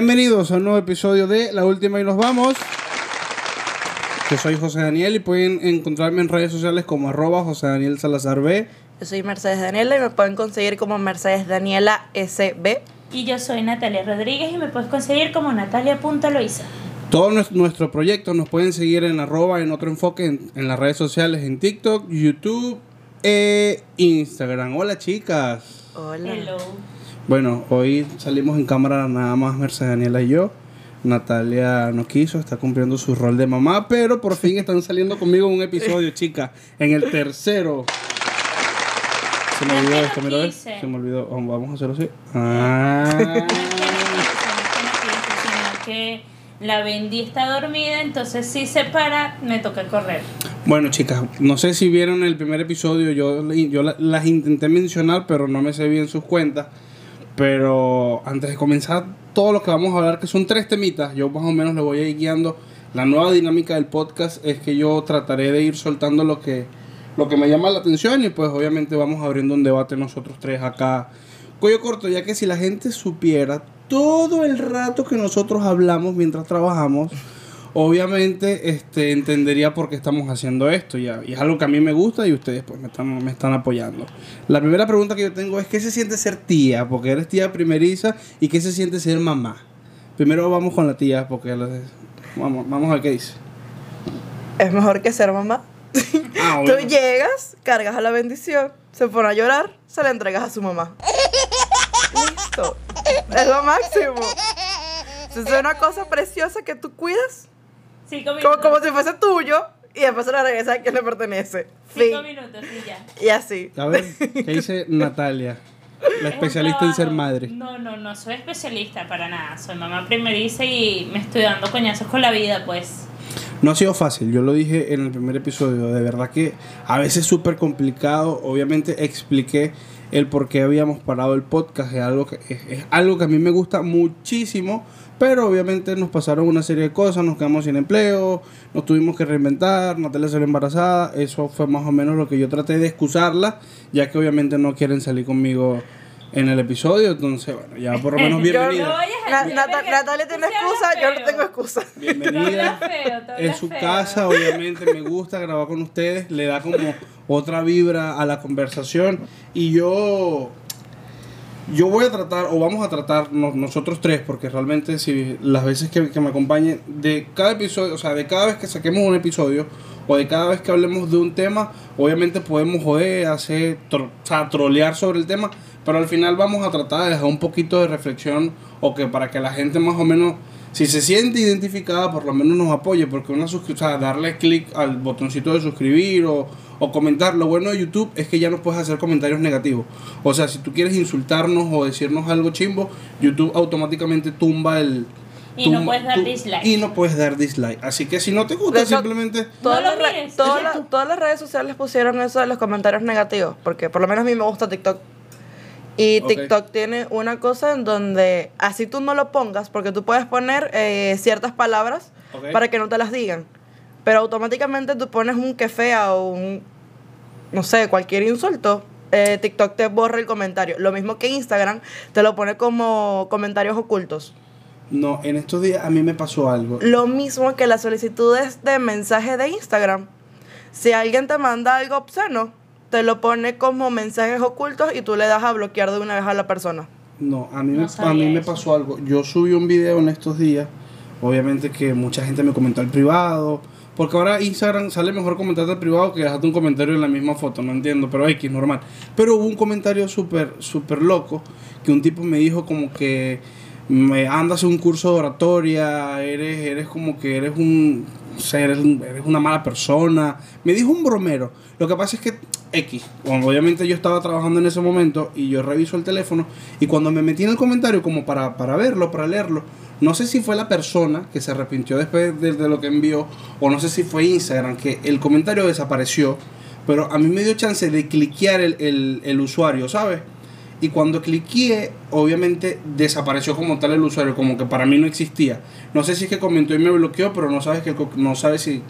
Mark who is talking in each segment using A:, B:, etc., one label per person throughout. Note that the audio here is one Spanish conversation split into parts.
A: Bienvenidos a un nuevo episodio de La Última y nos vamos. Yo soy José Daniel y pueden encontrarme en redes sociales como arroba José Daniel Salazar B.
B: Yo soy Mercedes Daniela y me pueden conseguir como Mercedes Daniela SB.
C: Y yo soy Natalia Rodríguez y me puedes conseguir como natalia.loisa.
A: Todo nues- nuestro proyecto nos pueden seguir en arroba en otro enfoque en, en las redes sociales, en TikTok, YouTube e Instagram. Hola chicas.
B: Hola.
C: Hello.
A: Bueno, hoy salimos en cámara nada más Mercedes Daniela y yo. Natalia no quiso, está cumpliendo su rol de mamá, pero por fin están saliendo conmigo en un episodio, chicas. En el tercero. Se me olvidó esto, mira. Se me olvidó. Vamos a hacerlo así. Ah.
C: Que la Bendy está dormida, entonces si se para, me toca correr.
A: Bueno, chicas, no sé si vieron el primer episodio, yo, yo la- las intenté mencionar, pero no me sé bien sus cuentas. Pero antes de comenzar todo lo que vamos a hablar, que son tres temitas, yo más o menos le voy a ir guiando. La nueva dinámica del podcast es que yo trataré de ir soltando lo que, lo que me llama la atención y pues obviamente vamos abriendo un debate nosotros tres acá. Cuello corto, ya que si la gente supiera todo el rato que nosotros hablamos mientras trabajamos, obviamente este, entendería por qué estamos haciendo esto ya. Y es algo que a mí me gusta y ustedes pues me están, me están apoyando. La primera pregunta que yo tengo es ¿qué se siente ser tía? Porque eres tía primeriza y ¿qué se siente ser mamá? Primero vamos con la tía porque vamos, vamos a ver qué dice.
B: Es mejor que ser mamá.
A: Ah,
B: Tú llegas, cargas a la bendición, se pone a llorar, se la entregas a su mamá. Listo. Es lo máximo. Es una cosa preciosa que tú cuidas
C: Cinco minutos.
B: como, como si fuese tuyo y después se la regresa a quien le pertenece. Fin.
C: Cinco minutos y ya.
B: Y así.
A: A ver, ¿qué dice Natalia? La
C: Es
A: especialista en ser madre.
C: No, no, no soy especialista para nada. Soy mamá primeriza y me estoy dando coñazos con la vida, pues.
A: No ha sido fácil, yo lo dije en el primer episodio, de verdad que a veces es súper complicado, obviamente expliqué el por qué habíamos parado el podcast, es algo, que, es, es algo que a mí me gusta muchísimo, pero obviamente nos pasaron una serie de cosas, nos quedamos sin empleo, nos tuvimos que reinventar, Natalia salió embarazada, eso fue más o menos lo que yo traté de excusarla, ya que obviamente no quieren salir conmigo en el episodio, entonces bueno, ya por lo menos
B: Yo-
C: No
A: bienvenida.
B: Natalia
C: tú
B: tiene excusa, yo no tengo excusa.
A: Bienvenida. En su
C: feo.
A: casa, obviamente me gusta grabar con ustedes, le da como otra vibra a la conversación y yo yo voy a tratar o vamos a tratar no- nosotros tres porque realmente si las veces que, que me acompañen de cada episodio, o sea, de cada vez que saquemos un episodio o de cada vez que hablemos de un tema, obviamente podemos joder, hacer, tro- o sea, trolear sobre el tema, pero al final vamos a tratar de dejar un poquito de reflexión o que para que la gente más o menos si se siente identificada, por lo menos nos apoye, porque una o sea, darle clic al botoncito de suscribir o, o comentar. Lo bueno de YouTube es que ya no puedes hacer comentarios negativos. O sea, si tú quieres insultarnos o decirnos algo chimbo, YouTube automáticamente tumba el.
C: Y no puedes dar dislike.
A: Y no puedes dar dislike. Así que si no te gusta, simplemente.
B: Todas,
C: No
B: las
C: lo
B: re-
C: mires,
B: todas,
C: exacto.
B: las- todas las redes sociales pusieron eso de los comentarios negativos, porque por lo menos a mí me gusta TikTok. Y
A: Ok.
B: TikTok tiene una cosa en donde así tú no lo pongas, porque tú puedes poner eh, ciertas palabras para que no te las digan, pero automáticamente tú pones un que fea o un, no sé, cualquier insulto, eh, TikTok te borra el comentario. Lo mismo que Instagram te lo pone como comentarios ocultos.
A: No, en estos días a mí me pasó algo.
B: Lo mismo que las solicitudes de mensaje de Instagram. Si alguien te manda algo obsceno, te lo pone como mensajes ocultos y tú le das a bloquear de una vez a la persona.
A: No, a mí,
C: No
A: me, a mí me pasó algo. Yo subí un video en estos días. Obviamente que mucha gente me comentó al privado. Porque ahora Instagram sale mejor comentarte privado que dejarte un comentario en la misma foto. No entiendo, pero X, normal. Pero hubo un comentario súper, súper loco. Que un tipo me dijo como que me andas un curso de oratoria. Eres, eres como que eres un... sea, eres, un- eres una mala persona. Me dijo un bromero. Lo que pasa es que X. Obviamente yo estaba trabajando en ese momento y yo reviso el teléfono y cuando me metí en el comentario como para, para verlo, para leerlo, no sé si fue la persona que se arrepintió después de, de lo que envió o no sé si fue Instagram que el comentario desapareció, pero a mí me dio chance de cliquear el, el, el usuario, ¿sabes? Y cuando cliqueé, obviamente desapareció como tal el usuario, como que para mí no existía. No sé si es que comentó y me bloqueó, pero no sabes que el no sabe si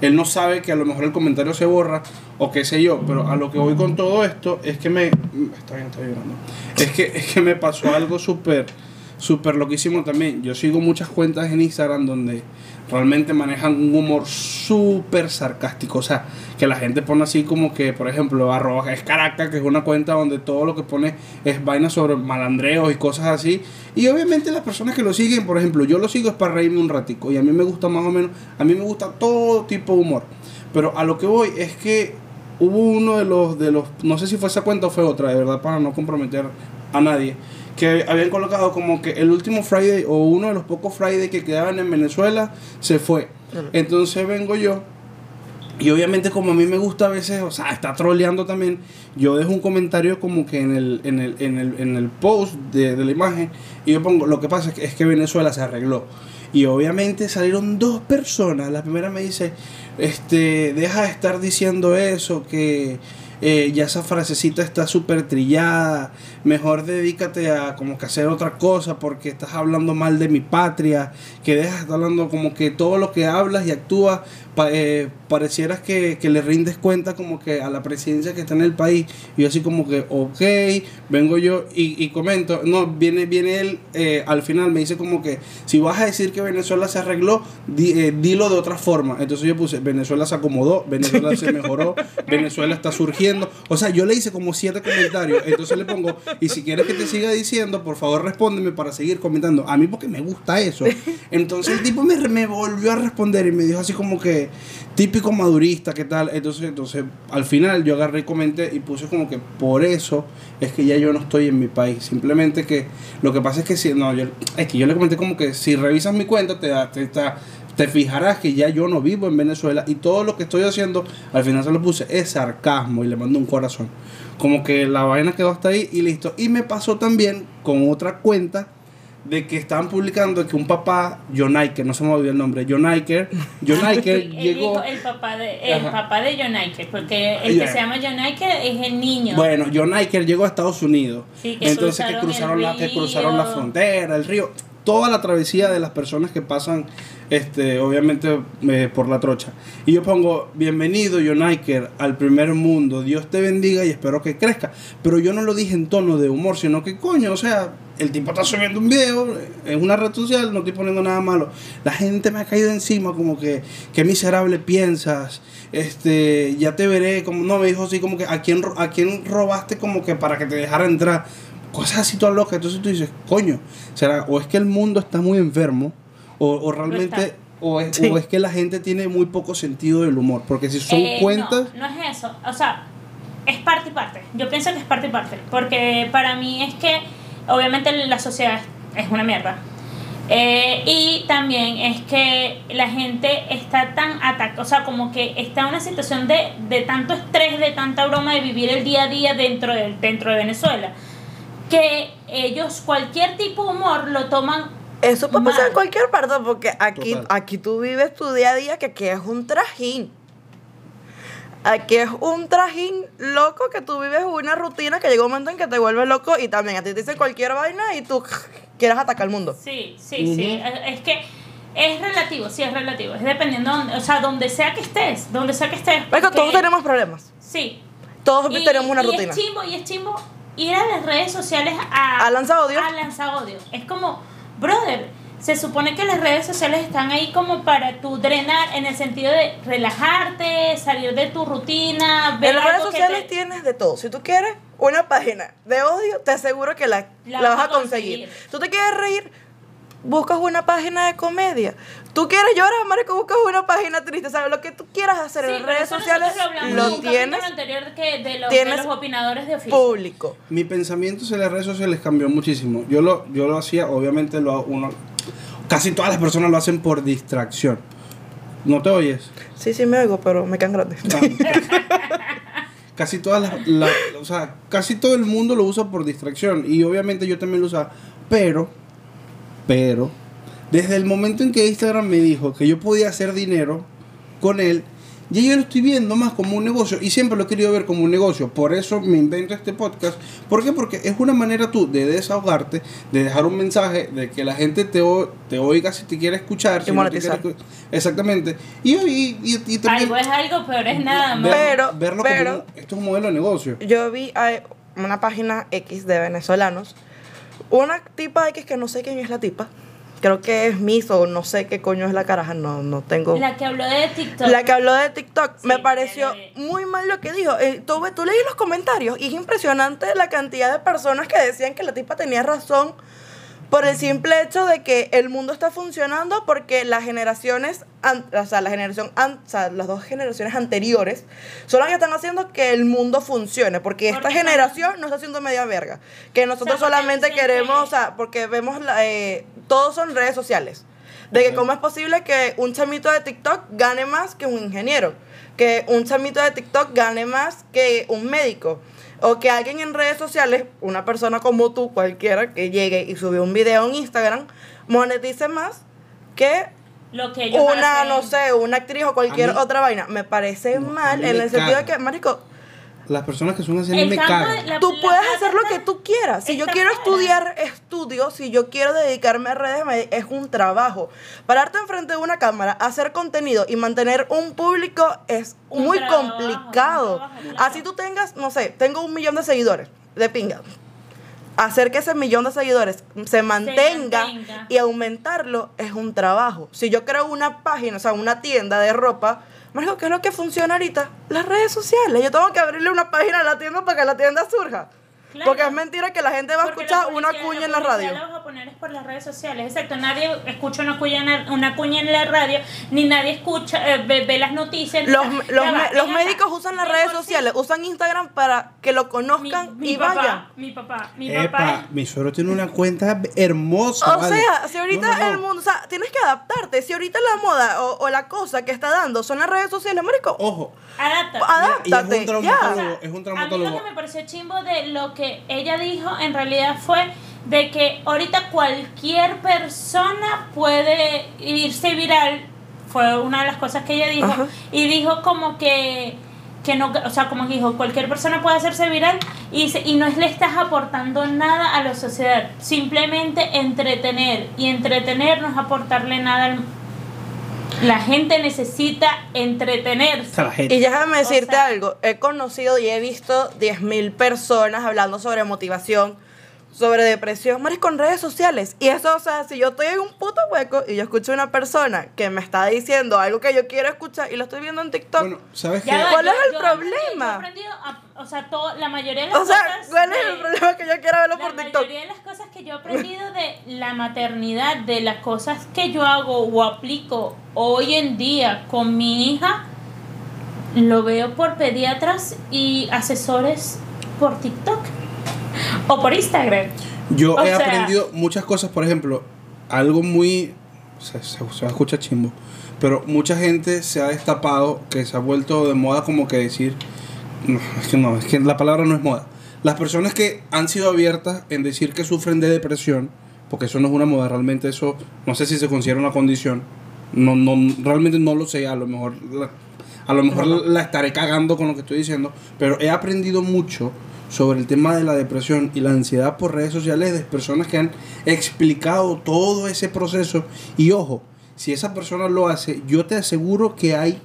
A: él no sabe que a lo mejor el comentario se borra o qué sé yo, pero a lo que voy con todo esto es que me está bien, está llorando. Es que es que me pasó algo súper súper loquísimo también. Yo sigo muchas cuentas en Instagram donde realmente manejan un humor súper sarcástico. O sea, que la gente pone así como que, por ejemplo, arroba es Caracas, que es una cuenta donde todo lo que pone es vaina sobre malandreos y cosas así. Y obviamente las personas que lo siguen, por ejemplo, yo lo sigo es para reírme un ratico. Y a mí me gusta más o menos, a mí me gusta todo tipo de humor. Pero a lo que voy es que hubo uno de los, de los, no sé si fue esa cuenta o fue otra, de verdad, para no comprometer a nadie, que habían colocado como que el último Friday o uno de los pocos Friday que quedaban en Venezuela se fue. Entonces vengo yo. Y obviamente como a mí me gusta a veces, o sea, está troleando también, yo dejo un comentario como que en el, en el, en el, en el post de, de la imagen y yo pongo, lo que pasa es que, es que Venezuela se arregló. Y obviamente salieron dos personas. La primera me dice, este, deja de estar diciendo eso, que eh, ya esa frasecita está súper trillada, mejor dedícate a como que hacer otra cosa porque estás hablando mal de mi patria, que dejas de estar hablando como que todo lo que hablas y actúas eh, parecieras que, le rindes cuenta como que a la presidencia que está en el país. Y yo así como que, ok, vengo yo y, comento, no, viene, viene él eh, al final, me dice como que si vas a decir que Venezuela se arregló, eh, dilo de otra forma. Entonces yo puse, Venezuela se acomodó, Venezuela se mejoró, Venezuela está surgiendo. O sea, yo le hice como siete comentarios. Entonces le pongo, y si quieres que te siga diciendo, por favor respóndeme para seguir comentando. A mí porque me gusta eso. Entonces el tipo me, me volvió a responder y me dijo así como que típico madurista, ¿qué tal? Entonces, entonces, al final yo agarré y comenté y puse como que por eso es que ya yo no estoy en mi país. Simplemente que lo que pasa es que si, no, yo, es que yo le comenté como que si revisas mi cuenta te, te, te, te fijarás que ya yo no vivo en Venezuela y todo lo que estoy haciendo, al final se lo puse, es sarcasmo y le mando un corazón. Como que la vaina quedó hasta ahí y listo. Y me pasó también con otra cuenta de que estaban publicando que un papá, John Iker, no se me olvidó el nombre, John Iker, John Iker llegó...
C: el papá de, el papá de John Iker, porque el que se llama John Iker es el niño.
A: Bueno, John Iker llegó a Estados Unidos. entonces que cruzaron, la, que cruzaron la frontera, el río, toda la travesía de las personas que pasan este, obviamente eh, por la trocha. Y yo pongo, bienvenido John Iker al primer mundo, Dios te bendiga y espero que crezca. Pero yo no lo dije en tono de humor, sino que coño, o sea, el tipo está subiendo un video en una red social, no estoy poniendo nada malo. La gente me ha caído encima como que, qué miserable piensas, este, ya te veré, como, no, me dijo así como que, ¿a quién, a quién robaste como que para que te dejara entrar? Cosas así todas locas. Entonces tú dices, coño, será, o es que el mundo está muy enfermo, o, o realmente... O es, o es, que la gente tiene muy poco sentido del humor. Porque si son
C: eh,
A: cuentas.
C: No, no es eso. O sea, es parte y parte. Yo pienso que es parte y parte. Porque para mí es que obviamente la sociedad es una mierda. Eh, y también es que la gente está tan atacada, o sea, como que está en una situación de, de tanto estrés, de tanta broma de vivir el día a día dentro de, dentro de Venezuela, que ellos cualquier tipo de humor lo toman
B: eso puede pasar en cualquier parte, porque aquí, aquí tú vives tu día a día, que aquí es un trajín. Aquí es un trajín loco que tú vives una rutina que llega un momento en que te vuelves loco y también a ti te dicen cualquier vaina y tú quieres atacar el mundo.
C: Sí, sí, sí. Es que es relativo, sí, es relativo. Es dependiendo, o sea, donde sea que estés, donde sea que estés.
B: Porque todos tenemos problemas.
C: Sí.
B: Todos tenemos una
C: y
B: rutina.
C: Es chimbo, y es chimbo ir a las redes sociales a...
B: A lanzar odio.
C: A lanzar odio. Es como, brother se supone que las redes sociales están ahí como para tu drenar en el sentido de relajarte, salir de tu rutina.
B: Ver en las redes sociales tienes de todo. Si tú quieres una página de odio, te aseguro que la, la, vas, a conseguir. Tú te quieres reír, buscas una página de comedia. Tú quieres llorar, marico, buscas una página triste. ¿Sabes? Lo que tú quieras hacer en redes sociales lo, tienes.
C: Anterior que de, los, de los opinadores de oficio.
B: Público.
A: Mi pensamiento sobre las redes sociales cambió muchísimo. Yo lo, yo lo hacía, obviamente lo uno casi todas las personas lo hacen por distracción. ¿No te oyes?
B: Sí, sí me oigo, pero me quedan grandes.
A: casi todas las, o sea, casi todo el mundo lo usa por distracción y obviamente yo también lo usaba, pero pero desde el momento en que Instagram me dijo que yo podía hacer dinero con él, y yo lo estoy viendo más como un negocio y siempre lo he querido ver como un negocio. Por eso me invento este podcast. ¿Por qué? Porque es una manera tú de desahogarte, de dejar un mensaje, de que la gente te, te oiga si te quiere escuchar. Si exactamente. Y, y, y,
C: también. Algo es algo, pero es nada más.
B: pero,
A: verlo
B: pero,
A: esto es un modelo de negocio.
B: Yo vi una página X de venezolanos una tipa X que no sé quién es la tipa. Creo que es Miss o no sé qué coño es la caraja, no, no tengo.
C: La que habló de TikTok.
B: La que habló de TikTok,
C: Sí,
B: me pareció muy mal lo que dijo. Eh, tú, tú leí los comentarios y es impresionante la cantidad de personas que decían que la tipa tenía razón por el simple hecho de que el mundo está funcionando porque las generaciones, o sea, la generación, an- o sea, las dos generaciones anteriores son las que están haciendo que el mundo funcione, porque esta
C: Porque
B: generación no está haciendo media verga, que nosotros solamente queremos,
C: que-
B: o sea, porque vemos, la, eh, todos son redes sociales. De que cómo es posible que un chamito de TikTok gane más que un ingeniero, que un chamito de TikTok gane más que un médico, o que alguien en redes sociales, una persona como tú, cualquiera, que llegue y sube un video en Instagram, monetice más que
C: Lo que ellos
B: una,
C: hacen.
B: no sé, una actriz o cualquier
A: mí-
B: otra vaina. Me parece
A: No,
B: mal en el sentido de que, marico,
A: Las personas que son así me cagan.
C: la-
B: Tú
C: la
B: puedes hacer lo que tú quieras. Si yo quiero estudiar, estudio. Si yo quiero dedicarme a redes, es un trabajo. Pararte enfrente de una cámara, hacer contenido y mantener un público es
C: Un
B: muy
C: trabajo,
B: complicado.
C: trabajo.
B: Así tú tengas, no sé, tengo un millón de seguidores de pinga. Hacer que ese millón de seguidores se mantenga,
C: mantenga.
B: y aumentarlo es un trabajo. Si yo creo una página, o sea, una tienda de ropa, Marico, ¿qué es lo que funciona ahorita? Las redes sociales. Yo tengo que abrirle una página a la tienda para que la tienda surja.
C: Claro.
B: Porque es mentira que la gente va a
C: Porque
B: escuchar una cuña en la radio.
C: La vas a poner es por las redes sociales, exacto. Nadie escucha una cuña en la, una cuña en la radio, ni nadie escucha, eh, ve, ve las noticias.
B: Los, los,
C: va,
B: me-
C: ven
B: los médicos usan las
C: De
B: redes
C: sí,
B: sociales, usan Instagram para que lo conozcan
C: mi
B: y
C: papá,
B: vayan.
C: mi papá, mi
A: Epa,
C: papá.
A: mi suegro tiene una cuenta hermosa.
B: O
A: vale.
B: sea, si ahorita
A: No, no, no.
B: el mundo, o sea, tienes que adaptarte. Si ahorita la moda o, o la cosa que está dando son las redes sociales, marico,
A: Ojo,
C: Adapta.
B: adáptate.
A: Y es un
B: ya.
A: traumatólogo. es un
C: A mí lo que me pareció chimbo de lo que ella dijo en realidad fue de que ahorita cualquier persona puede irse viral. Fue una de las cosas que ella dijo.
B: Ajá.
C: Y dijo como que, que no, o sea, como que dijo, cualquier persona puede hacerse viral y, se- y no le estás aportando nada a la sociedad. Simplemente entretener. Y entretener no es aportarle nada al... La gente necesita entretenerse.
B: Y déjame
C: O
B: decirte
C: sea-
B: algo, he conocido y he visto 10.000 personas hablando sobre motivación, sobre depresión, marico, en redes sociales. Y eso, o sea, si yo estoy en un puto hueco y yo escucho a una persona que me está diciendo algo que yo quiero escuchar y lo estoy viendo en TikTok,
A: Bueno, ¿sabes qué?
B: ¿Cuál
C: yo-
B: es el
C: yo aprendí-
B: problema?
C: yo a- o sea, todo, la mayoría de las
B: o sea,
C: cosas.
B: ¿cuál es
C: de-
B: el problema que yo quiero verlo
C: La
B: por TikTok?
C: mayoría de las cosas que yo he aprendido de la maternidad, de las cosas que yo hago o aplico hoy en día con mi hija, lo veo por pediatras y asesores por TikTok o por Instagram.
A: Yo
C: O
A: he
C: sea-
A: aprendido muchas cosas, por ejemplo, algo muy... Se, se, se va a escuchar chimbo, pero mucha gente se ha destapado, que se ha vuelto de moda como que decir... No, es que no, es que la palabra no es moda. Las personas que han sido abiertas en decir que sufren de depresión, porque eso no es una moda, realmente eso, no sé si se considera una condición, no, no, realmente no lo sé, a lo mejor la, a lo mejor la estaré cagando con lo que estoy diciendo, pero he aprendido mucho sobre el tema de la depresión y la ansiedad por redes sociales de personas que han explicado todo ese proceso. Y ojo, si esa persona lo hace, yo te aseguro que hay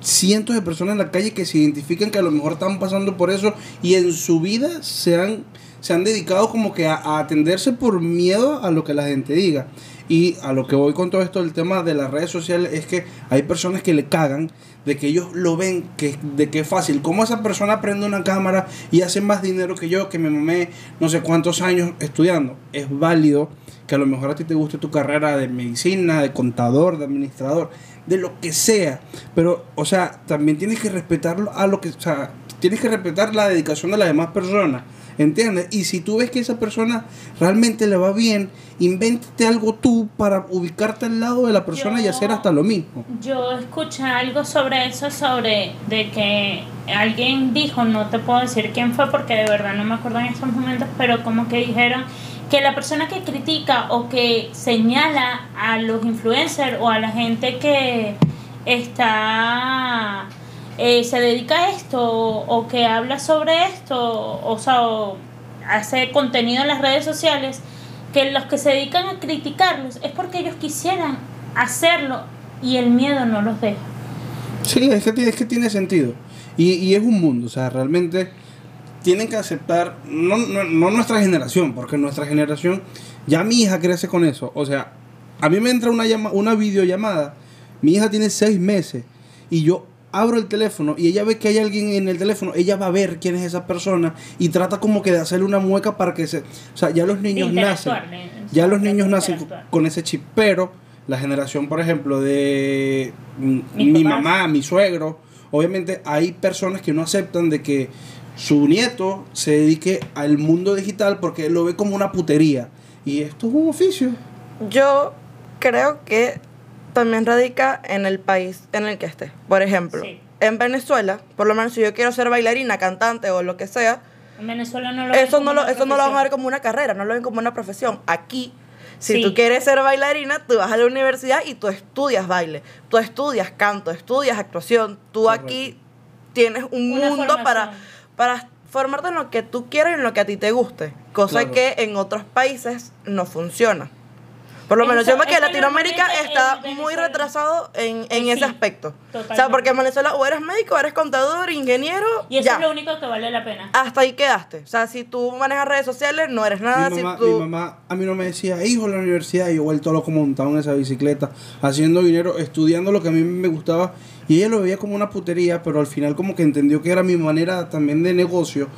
A: cientos de personas en la calle que se identifican que a lo mejor están pasando por eso y en su vida se han, se han dedicado como que a, a atenderse por miedo a lo que la gente diga. Y a lo que voy con todo esto del tema de las redes sociales es que hay personas que le cagan de que ellos lo ven que, de que es fácil. ¿Cómo esa persona prende una cámara y hace más dinero que yo, que me mamé no sé cuántos años estudiando? Es válido que a lo mejor a ti te guste tu carrera de medicina, de contador, de administrador, de lo que sea. Pero, o sea, también tienes que respetarlo a lo que, o sea, tienes que respetar la dedicación de las demás personas. ¿Entiendes? Y si tú ves que esa persona realmente le va bien, invéntate algo tú para ubicarte al lado de la persona y hacer hasta lo mismo.
C: Yo escuché algo sobre eso, sobre de que alguien dijo, no te puedo decir quién fue porque de verdad no me acuerdo en estos momentos, pero como que dijeron que la persona que critica o que señala a los influencers o a la gente que está eh, se dedica a esto o que habla sobre esto, o sea, hace contenido en las redes sociales, que los que se dedican a criticarlos es porque ellos quisieran hacerlo y el miedo no los deja.
A: Sí, es que, es que tiene sentido. Y, y es un mundo, o sea, realmente tienen que aceptar, no, no, no nuestra generación, porque nuestra generación, ya mi hija crece con eso. O sea, a mí me entra una, llama, una videollamada, mi hija tiene seis meses y yo abro el teléfono y ella ve que hay alguien en el teléfono, ella va a ver quién es esa persona y trata como que de hacerle una mueca para que se... O sea, ya los niños nacen,
C: de-
A: ya los niños nacen con ese chip, pero la generación, por ejemplo, de mi
C: papás.
A: mamá, mi suegro, obviamente hay personas que no aceptan de que su nieto se dedique al mundo digital porque él lo ve como una putería. Y esto es un oficio.
B: Yo creo que también radica en el país en el que esté. Por ejemplo,
C: Sí.
B: en Venezuela, por lo menos si yo quiero ser bailarina, cantante o lo que sea,
C: En Venezuela no lo ven
B: eso
C: como
B: no lo,
C: una
B: eso no lo van a ver como una carrera, no lo ven como una profesión. Aquí, si
C: Sí.
B: tú quieres ser bailarina, tú vas a la universidad y tú estudias baile, tú estudias canto, estudias actuación, tú
A: Correcto.
B: aquí tienes un
C: Una
B: mundo para,
C: formación.
B: para formarte en lo que tú quieras y en lo que a ti te guste, cosa
A: Claro.
B: que en otros países no funciona. Por lo menos
C: Eso-
B: yo creo que
C: es
B: Latinoamérica
C: normalmente
B: está
C: en
B: muy retrasado en, en
C: Sí,
B: ese aspecto. O sea,
C: totalmente.
B: porque en Venezuela o eres médico, o eres contador, ingeniero,
C: Y eso
B: ya.
C: es lo único que vale la pena.
B: Hasta ahí quedaste. O sea, si tú manejas redes sociales, no eres nada.
A: mi, mamá,
B: si tú...
A: mi mamá a mí no me decía, hijo, en la universidad, y yo vuelto loco montado en esa bicicleta, haciendo dinero, estudiando lo que a mí me gustaba, y ella lo veía como una putería, pero al final como que entendió que era mi manera también de negocio,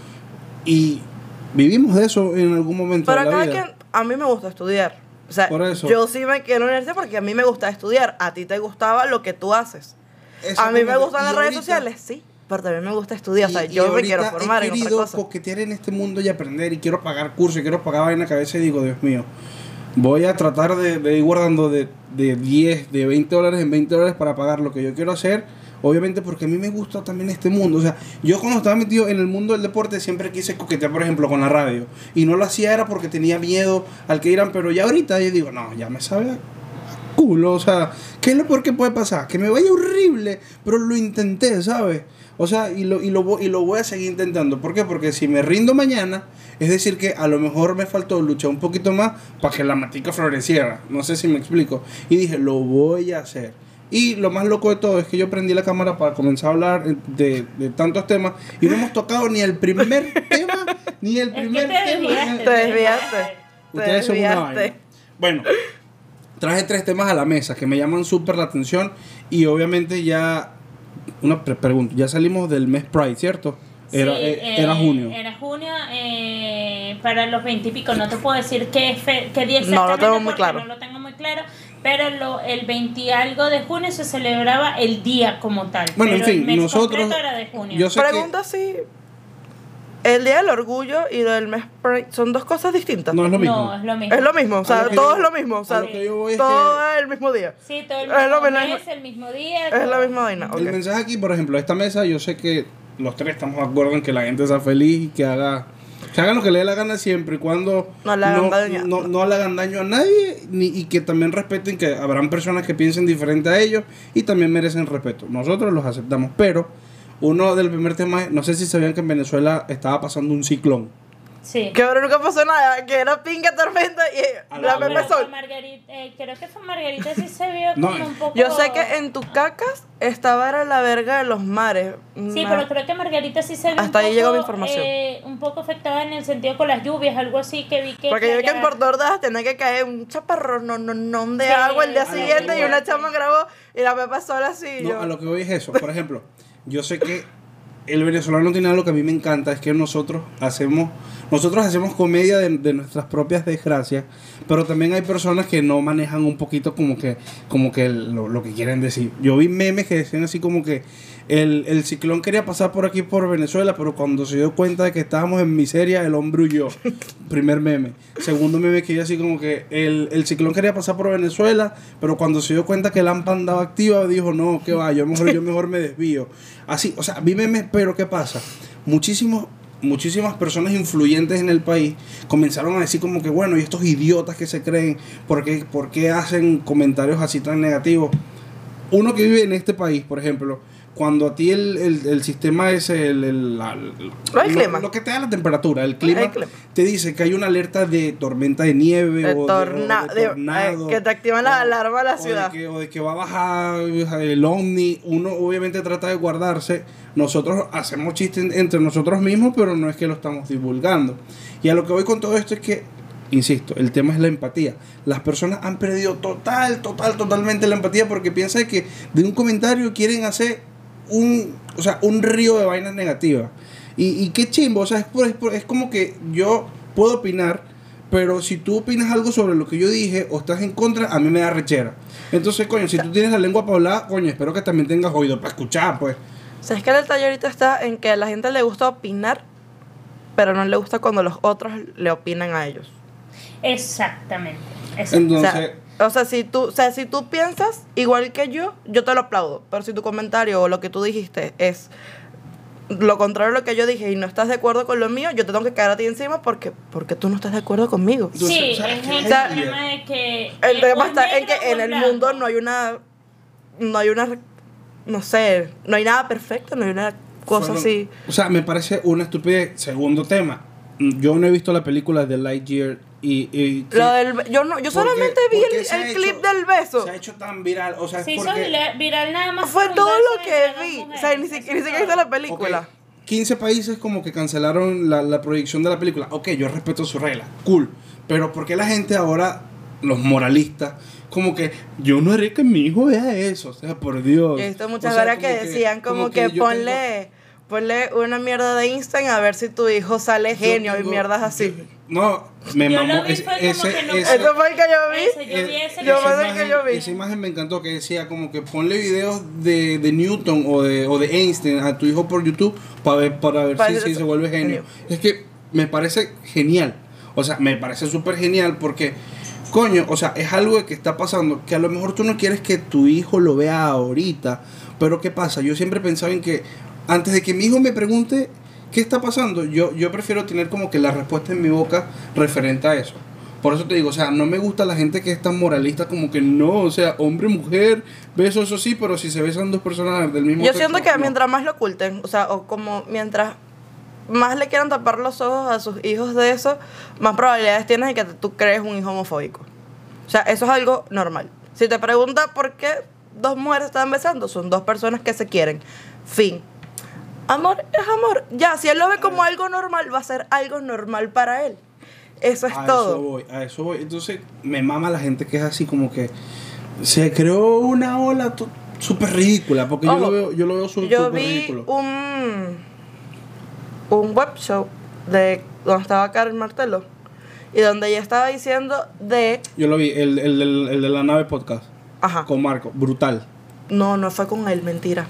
A: y vivimos de eso en algún momento
B: Pero
A: de la
B: cada
A: vida.
B: quien, a mí me gusta estudiar. O sea,
A: Por eso.
B: yo sí me la universidad porque a mí me gusta estudiar. A ti te gustaba lo que tú haces. A mí me gustan las
A: Y
B: redes
A: ahorita-
B: sociales, sí. Pero también me gusta estudiar. o sea,
A: y- y
B: yo me quiero formar
A: he
B: en otra cosa.
A: coquetear en este mundo y aprender y quiero pagar cursos y quiero pagar vaina que a veces digo, Dios mío, voy a tratar de, de ir guardando de, de 10, de 20 dólares en 20 dólares para pagar lo que yo quiero hacer. Obviamente porque a mí me gusta también este mundo. O sea, yo cuando estaba metido en el mundo del deporte siempre quise coquetear, por ejemplo, con la radio. Y no lo hacía era porque tenía miedo al que irán. Pero ya ahorita yo digo, no, ya me sabe a culo. O sea, ¿qué es lo peor que puede pasar? Que me vaya horrible, pero lo intenté, ¿sabes? O sea, y lo, y, lo, y lo voy a seguir intentando. ¿Por qué? Porque si me rindo mañana, es decir, que a lo mejor me faltó luchar un poquito más para que la matica floreciera. No sé si me explico. Y dije, lo voy a hacer. Y lo más loco de todo es que yo prendí la cámara para comenzar a hablar de, de tantos temas y no hemos tocado ni el primer tema, ni el
C: Es que
A: primer
C: te
A: tema.
C: desviaste.
B: Te desviaste. Te
A: Ustedes son una vaina. Bueno, traje tres temas a la mesa que me llaman súper la atención y obviamente ya, una pre- pregunta, ya salimos del mes Pride, ¿cierto? Era,
C: Sí,
A: eh,
C: eh,
A: era junio.
C: Era junio eh, para los 20 y pico. No te puedo decir qué, fe- qué día
B: No lo tengo muy
C: porque
B: claro.
C: no lo tengo muy claro. Pero lo, el 20 y algo de junio se celebraba el día como tal.
A: Bueno, en
C: pero el
A: fin,
C: mes
A: nosotros-
C: era de junio.
A: yo sé que-
B: Pregunta si el Día del Orgullo y lo del mes Pride son dos cosas distintas.
A: No es lo mismo.
C: No, es lo mismo.
B: Es lo mismo, o sea,
A: lo que
B: todo
A: yo-
B: es lo mismo. O
A: a
B: sea,
A: lo que yo voy es
B: todo
A: que-
B: es el mismo día.
C: Sí, todo el
B: Es lo
C: mismo
B: mismo.
C: mes, el mismo día.
B: Es la misma vaina.
A: El mensaje aquí, por ejemplo, esta mesa, yo sé que los tres estamos de acuerdo en que la gente sea feliz y que haga, que hagan lo que le dé la gana siempre y cuando
B: No le hagan daño.
A: no, no le hagan daño a nadie ni, y que también respeten que habrán personas que piensen diferente a ellos y también merecen respeto. Nosotros los aceptamos, pero uno del primer tema, es- no sé si sabían que en Venezuela estaba pasando un ciclón.
C: Sí.
B: Que ahora nunca pasó nada, que era pinga tormenta y la Pepe
C: fue
B: Sol.
C: Margarita, eh, creo que fue Margarita, sí se vio
A: No,
C: como un poco.
B: Yo sé que en tus cacas estaba era la verga de los mares.
C: Sí,
B: Una-
C: pero creo que Margarita sí se vio
B: Hasta
C: un
B: ahí
C: poco,
B: llegó mi información.
C: eh, un poco afectada en el sentido con las lluvias, algo así que vi que.
B: Porque yo vi que en Puerto Ordaz tenía que caer un chaparrón no, no, no de
C: Sí,
B: agua el día siguiente y una chama grabó y la Pepa sola así.
A: No,
B: yo,
A: a lo que voy es eso. Por ejemplo, yo sé que el venezolano tiene algo que a mí me encanta, es que nosotros hacemos, nosotros hacemos comedia de, de nuestras propias desgracias, pero también hay personas que no manejan un poquito como que, como que lo, lo que quieren decir. Yo vi memes que decían así como que el, el ciclón quería pasar por aquí por Venezuela, pero cuando se dio cuenta de que estábamos en miseria, el hombre huyó. Primer meme. Segundo meme que yo así como que el, el ciclón quería pasar por Venezuela, pero cuando se dio cuenta que la AMPA andaba activa, dijo, no, que va, yo mejor, yo mejor me desvío. Así, o sea, vi memes, pero ¿qué pasa? Muchísimos muchísimas personas influyentes en el país comenzaron a decir como que bueno, y estos idiotas que se creen, ¿por qué, por qué hacen comentarios así tan negativos? Uno que vive en este país, por ejemplo, cuando a ti el, el, el sistema ese, el, el, la-
B: No,
A: lo,
B: clima.
A: lo que te da la temperatura, el clima, te dice que hay una alerta de tormenta de nieve
B: De
A: o,
B: torna-
A: de,
B: de
A: tornado,
B: eh, que te activan la alarma de la
A: o
B: ciudad.
A: que, o de que va a bajar el ovni, uno obviamente trata de guardarse. Nosotros hacemos chistes en- entre nosotros mismos, pero no es que lo estamos divulgando. Y a lo que voy con todo esto es que, insisto, el tema es la empatía. Las personas han perdido total, total, totalmente la empatía porque piensan que de un comentario quieren hacer un, o sea, un río de vainas negativas. Y, y qué chimbo, o sea, es, por- es, por- es como que yo puedo opinar, pero si tú opinas algo sobre lo que yo dije o estás en contra, a mí me da rechera. Entonces, coño, si tú tienes la lengua para hablar, coño, espero que también tengas oído para escuchar, pues.
B: O sea, es que el detalle ahorita está en que a la gente le gusta opinar, pero no le gusta cuando los otros le opinan a ellos.
C: Exactamente. Exacto.
A: Entonces,
B: o, sea, o sea, si tú, o sea, si tú piensas igual que yo, yo te lo aplaudo. Pero si tu comentario o lo que tú dijiste es lo contrario a lo que yo dije y no estás de acuerdo con lo mío, yo te tengo que caer a ti encima porque, porque tú no estás de acuerdo conmigo.
C: Sí,
A: ¿sabes
C: es el problema de que.
B: El tema está en que en el mundo no hay una. No hay una. No sé, no hay nada perfecto, no hay una cosa
A: fueron-
B: así.
A: O sea, me parece una estupidez. Segundo tema. Yo no he visto la película de Lightyear y... y
B: Lo del, yo no, yo
A: Porque-
B: solamente vi
A: porque
B: el, el
A: hecho-
B: clip del beso.
A: Se ha hecho tan viral, o sea, es
C: Se hizo
A: porque...
C: viral, viral nada más.
B: Fue todo lo que vi. O
C: mujeres.
B: sea, ni
C: es
B: ni siquiera hice la película.
A: 15 países como que cancelaron la, la proyección de la película. Ok, yo respeto su regla, cool. Pero ¿por qué la gente ahora, los moralistas, como que yo no haré que mi hijo vea eso? O sea, por Dios.
B: Yo he visto muchas
A: O sea,
B: horas que decían como, que,
A: yo
B: ponle, ponle una mierda de Instagram a ver si tu hijo sale
A: yo
B: genio y mierdas así.
A: No, me
C: Yo lo
A: mamó
C: vi,
A: ese,
C: fue como
A: ese-
C: que no-
A: ese-
B: Eso fue el que yo vi.
C: Ese, yo vi ese
B: yo
C: que-
B: me-
A: esa
B: que
A: imagen,
B: yo vi.
A: esa imagen me encantó que decía como que ponle videos de, de Newton o de, o de Einstein a tu hijo por YouTube para ver, para ver
B: Para
A: si, se vuelve genio. Es que me parece genial. O sea, me parece súper genial porque, coño, o sea, es algo que está pasando que a lo mejor tú no quieres que tu hijo lo vea ahorita. Pero ¿qué pasa? Yo siempre pensaba en que antes de que mi hijo me pregunte qué está pasando, yo, yo prefiero tener como que la respuesta en mi boca referente a eso. Por eso te digo, o sea, no me gusta la gente que es tan moralista como que no, o sea, hombre, mujer, beso, eso sí, pero si se besan dos personas del mismo
B: Yo
A: sexo,
B: siento que
A: no.
B: mientras más lo oculten, o sea, o como mientras más le quieran tapar los ojos a sus hijos de eso, más probabilidades tienes de que tú crees un hijo homofóbico. O sea, eso es algo normal. Si te preguntas por qué dos mujeres están besando, son dos personas que se quieren. Fin. Amor es amor. Ya, si él lo ve como algo normal, va a ser algo normal para él. Eso es
A: a
B: todo.
A: Eso voy, a eso voy. Entonces, me mama la gente que es así como que se creó una ola súper ridícula, porque yo lo veo, yo lo veo súper
B: Yo vi
A: ridículo.
B: un, un web show de donde estaba Karen Martelo y donde ella estaba diciendo de.
A: Yo lo vi, el, el, el- el de la nave podcast,
B: Ajá.
A: con Marco, brutal.
B: No, no fue con él, mentira.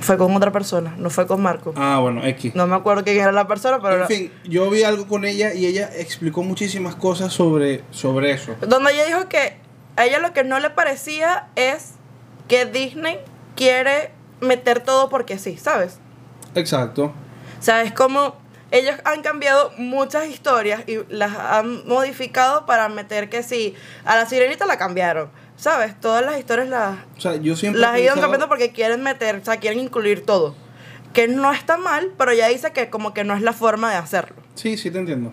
B: Fue con otra persona, no fue con Marco.
A: Ah, bueno, X.
B: No me acuerdo quién era la persona, pero.
A: en fin, yo vi algo con ella y ella explicó muchísimas cosas sobre, sobre eso.
B: Donde ella dijo que a ella lo que no le parecía es que Disney quiere meter todo porque sí, ¿sabes?
A: Exacto.
B: O sea, es como ellos han cambiado muchas historias y las han modificado para meter que sí, a la sirenita la cambiaron, ¿sabes? Todas las historias las,
A: O sea, yo siempre
B: las
A: he pensado-
B: cambiando porque quieren meter, o sea, quieren incluir todo. Que no está mal, pero ya dice que como que no es la forma de hacerlo.
A: Sí, sí, te entiendo.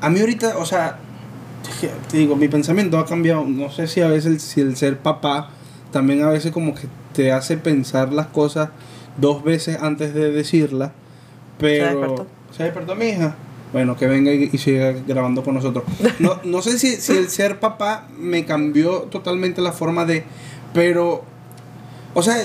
A: A mí ahorita, o sea, te digo, mi pensamiento ha cambiado. No sé si a veces el, si el ser papá también a veces como que te hace pensar las cosas dos veces antes de decirlas. Pero...
B: despertó.
A: ¿Se despertó mi hija? Bueno, que venga y, y siga grabando con nosotros. No, no sé si, si el ser papá me cambió totalmente la forma de... Pero... O sea,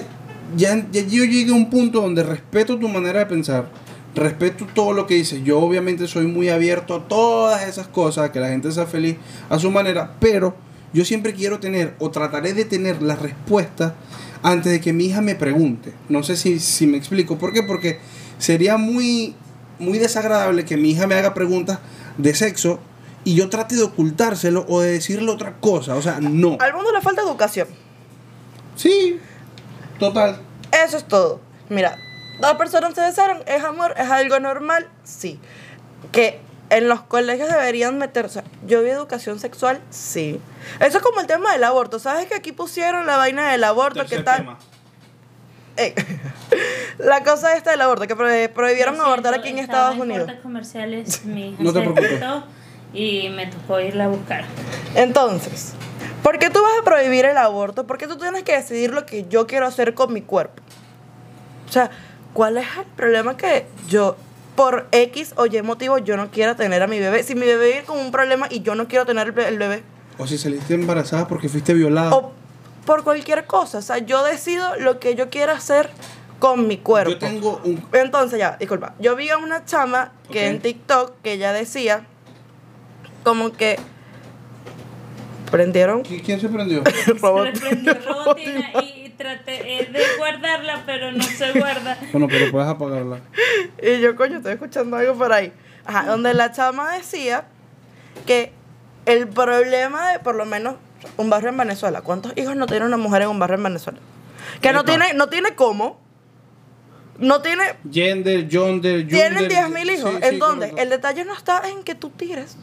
A: ya, ya yo llegué a un punto donde respeto tu manera de pensar, respeto todo lo que dices. Yo obviamente soy muy abierto a todas esas cosas, a que la gente sea feliz a su manera, pero yo siempre quiero tener o trataré de tener la respuesta antes de que mi hija me pregunte. No sé si, si me explico. ¿Por qué? Porque sería muy, muy desagradable que mi hija me haga preguntas de sexo y yo trate de ocultárselo o de decirle otra cosa. O sea, no.
B: Al mundo le falta educación.
A: Sí, total.
B: Eso es todo. Mira, dos personas se besaron, es amor, es algo normal, sí. Que en los colegios deberían meter, o sea, yo vi educación sexual, sí. Eso es como el tema del aborto. ¿Sabes que aquí pusieron la vaina del aborto? ¿Qué
A: Tercer
B: tal?
A: tema.
B: Eh, la cosa esta del aborto, que pro- prohibieron
C: Lo
B: abortar
C: siento,
B: aquí en Estados Unidos.
C: comerciales, mi hija
A: No te preocupes.
C: y me tocó irla a buscar.
B: Entonces, ¿por qué tú vas a prohibir el aborto? ¿Por qué tú tienes que decidir lo que yo quiero hacer con mi cuerpo? O sea, ¿cuál es el problema que yo, por X o Y motivo, yo no quiera tener a mi bebé? Si mi bebé viene con un problema y yo no quiero tener el bebé,
A: O si saliste embarazada porque fuiste violada.
B: o por cualquier cosa, o sea, yo decido lo que yo quiera hacer con mi cuerpo.
A: Yo tengo un.
B: Entonces, ya, disculpa. Yo vi a una chama que en TikTok que ella decía como que prendieron
A: ¿Qui- ¿Quién se prendió?
B: robot.
C: Se prendió robotina y traté eh, de guardarla, pero no se guarda.
A: bueno, pero puedes apagarla.
B: Y yo, coño, estoy escuchando algo por ahí. Ajá, donde la chama decía que el problema de, por lo menos, un barrio en Venezuela. ¿Cuántos hijos no tiene una mujer en un barrio en Venezuela? Que no tiene, no tiene cómo. No tiene.
A: Gender, yonder,
B: Tienen
A: yunder,
B: 10 mil hijos.
A: sí, sí,
B: ¿En dónde?
A: correcto.
B: El detalle no está en que tú tires.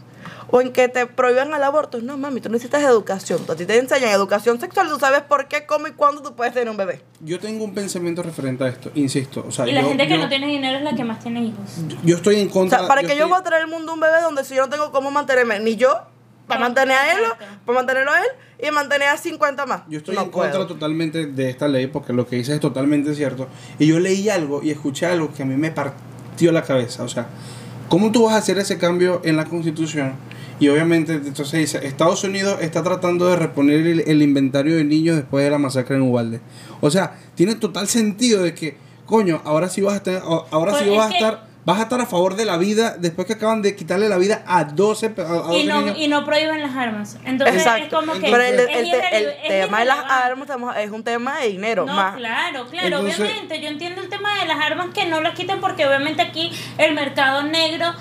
B: O en que te prohíban el aborto. No, mami, tú necesitas educación. A ti te enseñan educación sexual. Tú sabes por qué, cómo y cuándo tú puedes tener un bebé.
A: Yo tengo un pensamiento referente a esto, insisto. O sea,
C: Y la
A: yo,
C: gente que
A: yo-
C: no tiene dinero es la que más tiene hijos.
A: Yo estoy en
B: O
A: contra.
B: sea, para que yo voy a traer al mundo un bebé donde si yo no tengo cómo mantenerme, ni yo, para mantener a él, para mantenerlo a él y mantener a 50 más.
A: Yo estoy
B: No
A: en contra totalmente de esta ley porque lo que dice es totalmente cierto. Y yo leí algo y escuché algo que a mí me partió la cabeza. O sea, ¿cómo tú vas a hacer ese cambio en la constitución? Y obviamente, entonces dice, Estados Unidos está tratando de reponer el, el inventario de niños después de la masacre en Ubalde. O sea, tiene total sentido de que, coño, ahora sí vas a estar, ahora
C: Pues
A: sí
C: es
A: vas a
C: que-
A: estar, vas a estar a favor de la vida después que acaban de quitarle la vida a 12, pe- a, a 12
C: Y no,
A: niños.
C: y no prohíben las armas. Entonces
B: Exacto.
C: es como que.
B: Pero el,
C: es
B: el te- el
C: irrele- es
B: tema de las armas estamos- es un tema de dinero.
C: No,
B: más.
C: claro, claro,
A: Entonces-
C: obviamente. Yo entiendo el tema de las armas que no las quiten porque obviamente aquí el mercado negro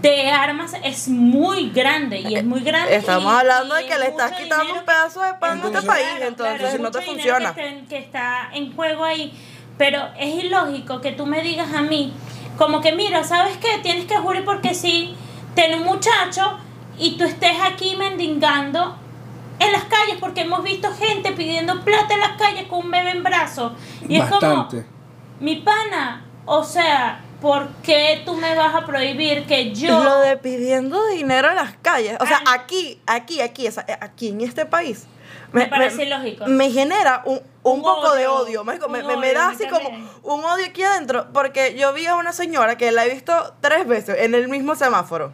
C: de armas es muy grande y es muy grande.
B: Estamos
C: y-
B: hablando de que le estás quitando
C: dinero
B: un pedazo de pan a este
A: Entonces-
B: país,
C: Claro,
B: entonces
C: claro, es
B: no te funciona.
C: Que está en juego ahí. Pero es ilógico que tú me digas a mí, como que mira, ¿sabes qué? Tienes que jurar porque sí, tener un muchacho y tú estés aquí mendigando en las calles, porque hemos visto gente pidiendo plata en las calles con un bebé en brazos. Y es
A: Bastante.
C: como, mi pana, o sea, ¿por qué tú me vas a prohibir que yo...
B: Lo de pidiendo dinero en las calles. O sea,
C: Ah.
B: aquí, aquí, aquí, aquí en este país.
C: Me parece ilógico.
B: Me genera un, un,
C: Un
B: poco de
C: odio,
B: marico, me, da así como un odio aquí adentro. Porque yo vi a una señora que la he visto tres veces en el mismo semáforo.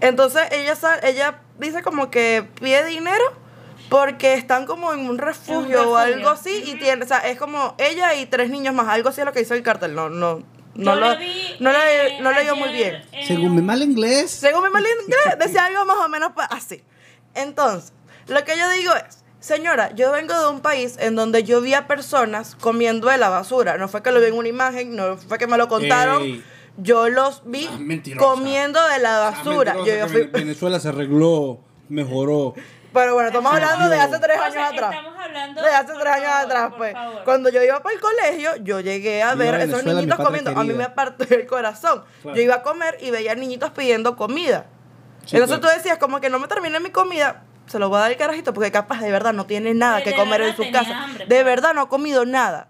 B: Entonces ella, sal- ella dice como que pide dinero porque están como en un refugio, o algo así. Y tiene, o sea, es como ella y tres niños más. Algo así es lo que hizo el cartel. No, no. No
C: Yo
B: lo,
C: le vi,
B: no, le,
C: eh,
B: no leyó muy
C: ayer
B: bien.
C: en
A: Según mi mal inglés.
B: Según mi mal inglés, decía algo más o menos así. Entonces, lo que yo digo es, señora, yo vengo de un país en donde yo vi a personas comiendo de la basura. No fue que lo vi en una imagen, no fue que me lo contaron.
A: Ey.
B: Yo los vi
A: Ah,
B: comiendo de la
A: Ah,
B: basura. Yo, yo fui-
A: Venezuela se arregló, mejoró.
B: pero bueno, estamos hablando de hace tres
C: O
B: años
C: sea,
B: atrás.
C: estamos hablando-
B: De hace tres años
C: favor,
B: atrás, pues.
C: favor.
B: Cuando yo iba para el colegio, yo llegué a ver esos
A: Venezuela, mi
B: niñitos comiendo. A mí me partió el corazón.
A: Claro.
B: Yo iba a comer y veía niñitos pidiendo comida.
A: Sí,
B: Entonces
A: claro.
B: tú decías, como que no me termine mi comida, se lo voy a dar el carajito porque capaz de verdad no tiene nada
C: De-
B: que
C: de
B: comer en su casa.
C: hambre,
B: de
C: pues.
B: verdad no ha comido nada.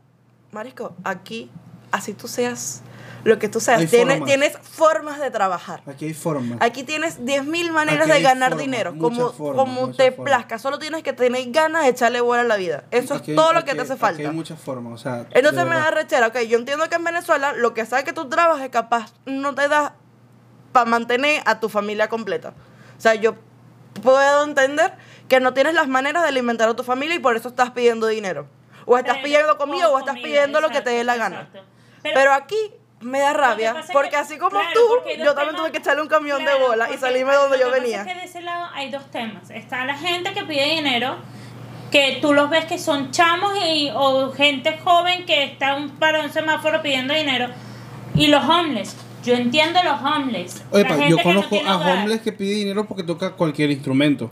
B: Marisco, aquí, así tú seas lo que tú seas, tienes,
A: formas.
B: tienes formas de trabajar.
A: Aquí hay formas.
B: Aquí tienes 10.000 maneras de ganar
A: formas,
B: dinero, como,
A: formas,
B: como te
A: formas.
B: plazca. Solo tienes que tener ganas de echarle bola a la vida. Eso
A: Aquí
B: es todo lo que te hace
A: aquí
B: falta.
A: hay muchas formas, o sea.
B: Entonces me da rechera, ok, yo entiendo que en Venezuela lo que sea que tú trabajes capaz no te da para mantener a tu familia completa. O sea, yo puedo entender que no tienes las maneras de alimentar a tu familia y por eso estás pidiendo dinero. O estás
C: Pero-
B: pidiendo comida o,
C: o
B: estás
C: comida,
B: pidiendo lo que te dé la gana. Pero,
C: Pero-
B: aquí me da rabia, porque
C: que-
B: así como
C: claro,
B: tú, yo también tuve que echarle un camión de bola y salirme de donde yo venía.
C: Es que de ese lado hay dos temas. Está la gente que pide dinero, que tú los ves que son chamos y, o gente joven que está un, para un semáforo pidiendo dinero. Y los homeless. Yo entiendo los homeless.
A: Oye, pa, yo
C: que no
A: conozco a
C: hogar.
A: homeless que pide dinero porque toca cualquier instrumento.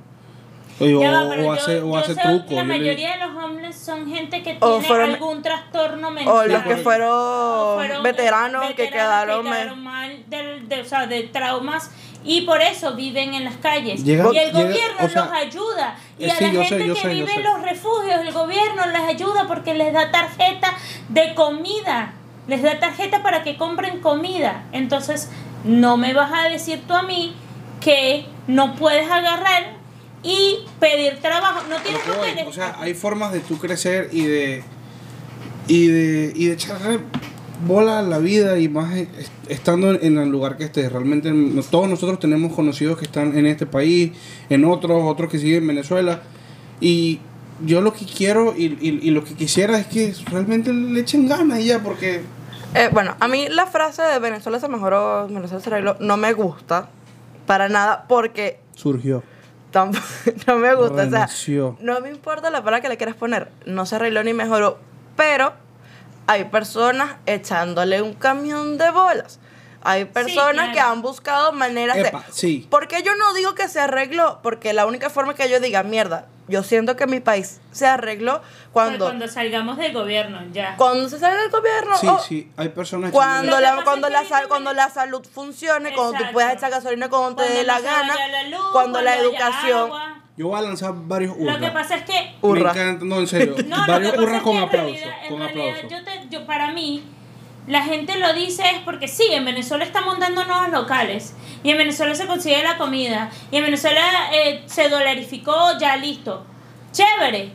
A: O,
C: va,
A: o
C: yo-
A: hace, o
C: yo
A: hace truco.
C: que La
A: le-
C: mayoría de los homeless son gente que
B: O
C: tiene
B: fueron-
C: algún trastorno mental.
B: O los que fueron,
C: O fueron
B: veteranos, que
C: veteranos
B: quedaron...
C: que quedaron mal del- de, o sea, de traumas y por eso viven en las calles.
A: Llega-
C: y el
A: llega-
C: gobierno
A: o sea,
C: los ayuda. Y
A: eh,
C: a
A: sí,
C: la
A: sé,
C: gente que
A: sé,
C: vive en los refugios, el gobierno les ayuda porque les da tarjeta de comida. Les da tarjeta para que compren comida. Entonces, no me vas a decir tú a mí que no puedes agarrar y pedir trabajo. No tienes papeles.
A: O sea, hay formas de tú crecer y de y de y de echarle bola a la vida y más e- est- estando en, el lugar que estés. Realmente todos nosotros tenemos conocidos que están en este país, en otros, otros que siguen en Venezuela y yo lo que quiero y, y- y lo que quisiera es que realmente le echen ganas y ya porque
B: Eh, bueno, a mí la frase de Venezuela se mejoró, Venezuela se arregló, no me gusta para nada porque
A: surgió.
B: tampoco, no me gusta. O sea, no me importa la palabra que le quieras poner, no se arregló ni mejoró, pero hay personas echándole un camión de bolas. Hay personas
C: claro.
B: que han buscado maneras
A: Epa,
B: de...
A: sí.
B: Porque yo no digo que se arregló, porque la única forma que yo diga, mierda, yo siento que mi país se arregló cuando...
C: cuando salgamos del gobierno, ya.
B: Cuando se salga del gobierno,
A: Sí,
B: o
A: sí, hay personas
B: cuando la, cuando, la, sal- cuando
C: me-
B: la salud funcione, cuando tú puedas echar gasolina cuando te
C: Cuando
B: dé la gana,
C: vaya la luz,
B: cuando la educación...
C: agua.
A: Yo voy a lanzar varios
C: Lo que
A: urras.
C: pasa es que.
A: Me encanta, no, en serio.
C: No,
A: varios urras con
C: que en
A: aplauso.
C: realidad- en
A: Con
C: realidad,
A: aplauso.
C: Yo te, yo, para mí, la gente lo dice es porque sí, en Venezuela estamos dando nuevos locales. Y en Venezuela se consigue la comida. Y en Venezuela eh, se dolarificó, ya listo. Chévere.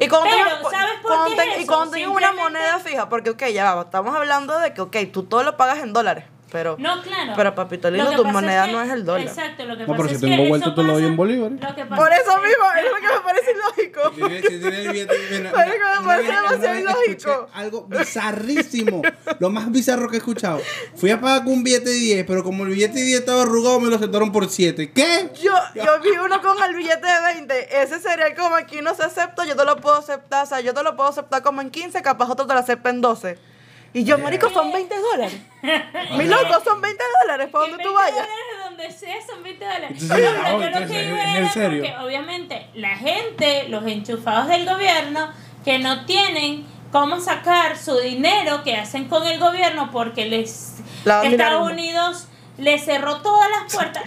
B: Y cuando
C: Pero,
B: tengas-
C: ¿sabes por
B: cuando
C: qué
B: ten-
C: es
B: Y
C: eso?
B: cuando una moneda fija, porque, ok, ya va, estamos hablando de que, ok, tú todo lo pagas en dólares, pero...
C: No, claro.
B: Pero, papito lindo,
C: que
B: tu moneda
C: que-
B: no es el dólar.
C: Exacto, lo que
A: No,
C: pasa
A: pero si
C: es
A: tengo
C: que
A: vuelto,
C: eso
A: te lo doy en bolívares.
C: Lo que pasa
B: Por
C: es
B: eso
C: que-
B: mismo, es lo que me parece ilógico.
A: Si billete, mira,
B: Marico, me parece demasiado ilógico.
A: Algo bizarrísimo. lo más bizarro que he escuchado. Fui a pagar con un billete de 10, pero como el billete de 10 estaba arrugado, me lo aceptaron por 7. ¿Qué?
B: Yo, yo vi uno con el billete de 20. Ese cereal como aquí no se acepta, yo te lo puedo aceptar. O sea, yo te lo puedo aceptar como en 15, capaz otro te lo acepta en 12. Y yo, marico, son 20 dólares. Mi loco, son 20 dólares para donde tú
C: 20
B: vayas.
C: dólares donde sea son 20 dólares.
A: Entonces,
C: Pero
A: ah,
C: yo lo que
A: ¿en-
C: iba
A: en
C: era
A: serio?
C: porque obviamente la gente, los enchufados del gobierno, que no tienen cómo sacar su dinero que hacen con el gobierno porque les
B: La
C: Estados. Unidos les cerró todas las puertas.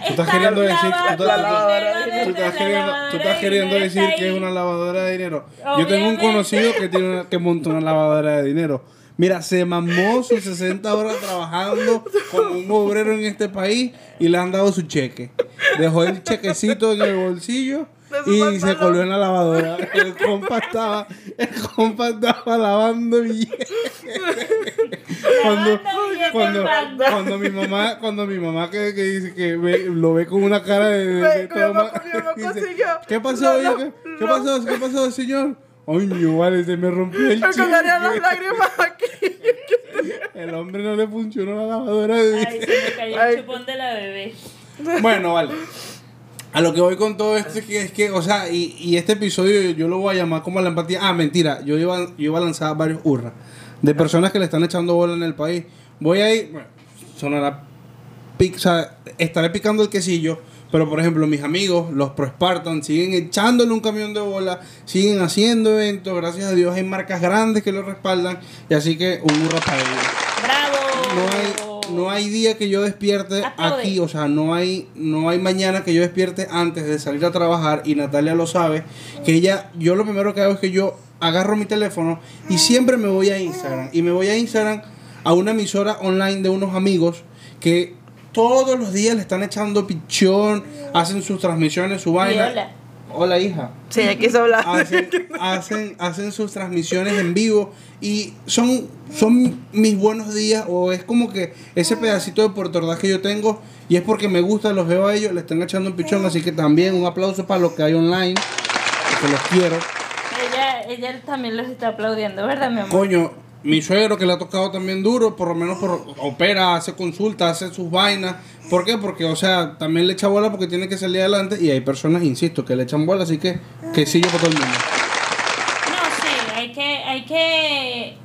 A: decir- tú- estás queriendo,
C: lavadora
A: tú estás queriendo
C: dinero,
A: decir
C: está
A: que es una lavadora de dinero. Yo tengo un conocido que tiene una- que monta una lavadora de dinero. Mira, se mamó sus 60 horas trabajando como un obrero en este país y le han dado su cheque. Dejó el chequecito en el bolsillo y se coló en la lavadora. El compa estaba, el compa estaba lavando billetes. cuando, cuando, cuando mi mamá, cuando mi mamá que, que dice que ve- lo ve con una cara de, toma- dice. ¿Qué pasó? ¿Qué, pasó? ¿Qué pasó, señor? Ay, no, vale, se me rompió el
B: Me las lágrimas aquí.
A: El hombre no le funcionó la lavadora de
C: Ay, se me cayó
B: Ay.
C: el chupón de la bebé.
A: Bueno, vale. A lo que voy con todo esto es que, es que o sea, y, y este episodio yo lo voy a llamar como la empatía. Ah, mentira, yo iba, yo iba a lanzar varios hurras de personas que le están echando bola en el país. Voy a ir, bueno, sonará, pic- o sea, estaré picando el quesillo, pero por ejemplo, mis amigos, los Pro Spartan, siguen echándole un camión de bola, siguen haciendo eventos, gracias a Dios hay marcas grandes que lo respaldan, y así que un hurra para ellos
C: ¡Bravo!
A: no hay, no hay día que yo despierte
C: Aplaude.
A: aquí, o sea, no hay, no hay mañana que yo despierte antes de salir a trabajar y Natalia lo sabe, que ella, yo lo primero que hago es que yo agarro mi teléfono y siempre me voy a Instagram y me voy a Instagram a una emisora online de unos amigos que todos los días le están echando pichón, hacen sus transmisiones, su vaina.
C: hola.
A: Hola, hija
B: Sí, ella quiso hablar.
A: hacen, hacen, hacen sus transmisiones en vivo y son, son mis buenos días o es como que ese pedacito de Puerto Ordaz que yo tengo y es porque me gusta, los veo a ellos, le están echando un pichón, así que también un aplauso para los que hay online, que los quiero.
C: Ella, ella también los está aplaudiendo, ¿verdad, mi amor?
A: Coño, mi suegro que le ha tocado también duro, por lo menos por, opera, hace consultas, hace sus vainas. ¿Por qué? Porque, o sea, también le echa bola porque tiene que salir adelante y hay personas, insisto, que le echan bola, así que que sigue para todo el mundo.
C: No, sí, hay que, hay que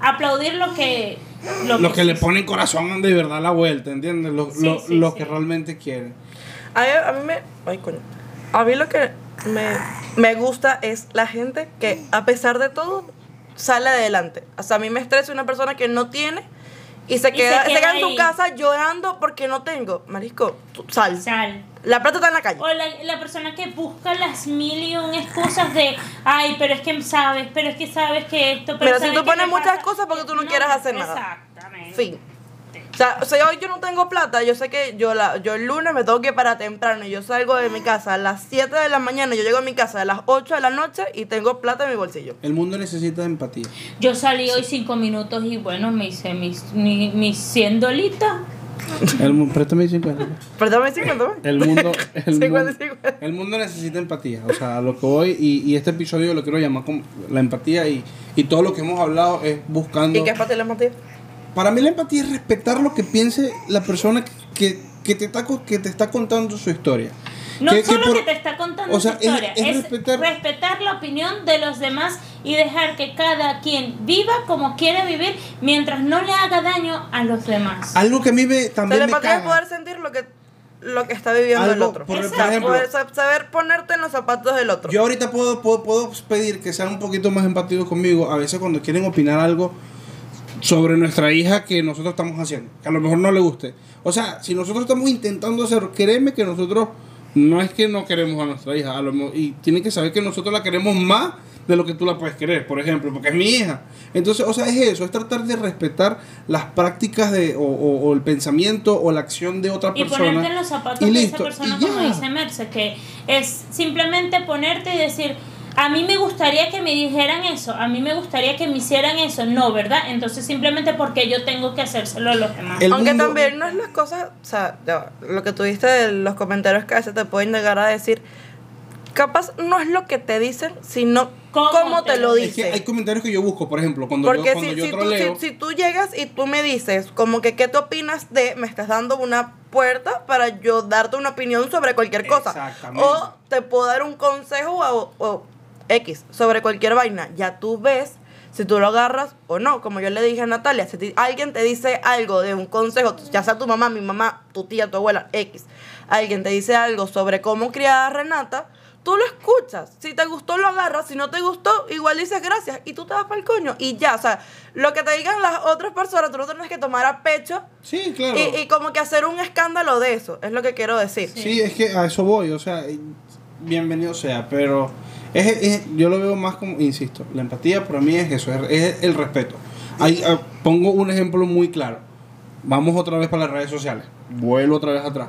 C: aplaudir lo que... Lo
A: los que le ponen corazón de verdad a la vuelta, ¿entiendes? Los,
C: Sí,
A: los-
C: sí,
A: los
C: sí.
A: que realmente quieren.
B: A mí, a mí me. Ay, coño. A mí lo que me, me gusta es la gente que, a pesar de todo, sale adelante. O sea, a mí me estresa una persona que no tiene y se
C: Y
B: queda,
C: se
B: se queda en su casa llorando porque no tengo. Marisco, sal.
C: Sal.
B: La plata está en la calle.
C: O la, la persona que busca las mil y un excusas de, ay, pero es que sabes, pero es que sabes que esto, pero
B: Mira, si
C: ¿sabes
B: tú pones muchas
C: pasa?".
B: excusas porque tú no quieres hacer nada.
C: Exactamente.
B: Fin. O sea, o sea, hoy yo no tengo plata, yo sé que yo la, yo el lunes me tengo que ir para temprano y yo salgo de mi casa a las 7 de la mañana, yo llego a mi casa a las 8 de la noche y tengo plata en mi bolsillo.
A: El mundo necesita empatía.
C: Yo salí hoy cinco minutos y bueno, me hice mis, mis, mis 100 dolitas.
A: El, préstame 50.
B: Perdóname 50, ¿no?
A: El mundo, el,
B: 50 y
A: mundo,
B: 50.
A: el mundo necesita empatía. O sea, lo que voy, y, y este episodio lo quiero llamar como la empatía y, y todo lo que hemos hablado es buscando.
B: ¿Y qué es para ti la empatía?
A: Para mí la empatía es respetar lo que piense la persona que, que, te, está, que te está contando su historia.
C: No
A: Que- que
C: solo
A: por-
C: que te está contando
A: o sea,
C: su
A: es-
C: historia,
A: es
C: es,
A: respetar-
C: respetar... la opinión de los demás y dejar que cada quien viva como quiere vivir mientras no le haga daño a los demás.
A: Algo que a mí me, también
B: la
A: me
B: empatía es
A: caga.
B: poder sentir lo que, lo que está viviendo el
A: Algo,
B: otro.
A: por-
C: por
A: ejemplo,
B: saber ponerte en los zapatos del otro.
A: Yo ahorita puedo, puedo, puedo pedir que sean un poquito más empáticos conmigo. A veces cuando quieren opinar algo sobre nuestra hija que nosotros estamos haciendo, que a lo mejor no le guste. O sea, si nosotros estamos intentando hacerlo, créeme que nosotros no es que no queremos a nuestra hija, a lo mo- y tienen que saber que nosotros la queremos más de lo que tú la puedes querer, por ejemplo, porque es mi hija. Entonces, o sea, es eso, es tratar de respetar las prácticas de, o, o- o el pensamiento o la acción de otra
C: y
A: persona.
C: ponerte en los zapatos
A: y
C: de
A: listo,
C: esa persona,
A: y
C: como dice Merce, que es simplemente ponerte y decir, a mí me gustaría que me dijeran eso, a mí me gustaría que me hicieran eso, no, ¿verdad? Entonces simplemente porque yo tengo que hacérselo a los demás.
A: El
B: Aunque
A: mundo-
B: también no es las cosas, o sea, lo que tuviste de los comentarios que a veces te pueden llegar a decir, capaz no es lo que te dicen, sino
C: ¿Cómo
B: cómo,
C: te
B: te
C: lo
B: lo
A: Es que
B: dicen.
A: hay comentarios que yo busco, por ejemplo, cuando
B: Porque
A: yo, cuando
B: si,
A: yo
B: si, tú,
A: troleo.
B: si, si tú llegas y tú me dices como que qué te opinas de, me estás dando una puerta para yo darte una opinión sobre cualquier cosa.
A: Exactamente.
B: O te puedo dar un consejo o, o X sobre cualquier vaina. Ya tú ves si tú lo agarras o no. Como yo le dije a Natalia, si alguien te dice algo de un consejo, ya sea tu mamá, mi mamá, tu tía, tu abuela, X, alguien te dice algo sobre cómo criar a Renata, tú lo escuchas. Si te gustó, lo agarras. Si no te gustó, igual dices gracias y tú te vas para el coño. Y ya, o sea, lo que te digan las otras personas, tú no tienes que tomar a pecho
A: Sí, claro.
B: y, y como que hacer un escándalo de eso. Es lo que quiero decir.
A: Sí, es que a eso voy, o sea, bienvenido sea, pero es, es- yo lo veo más como, insisto, la empatía para mí es eso, es, el respeto. Ahí, ah, pongo un ejemplo muy claro. Vamos otra vez para las redes sociales. Vuelvo otra vez atrás.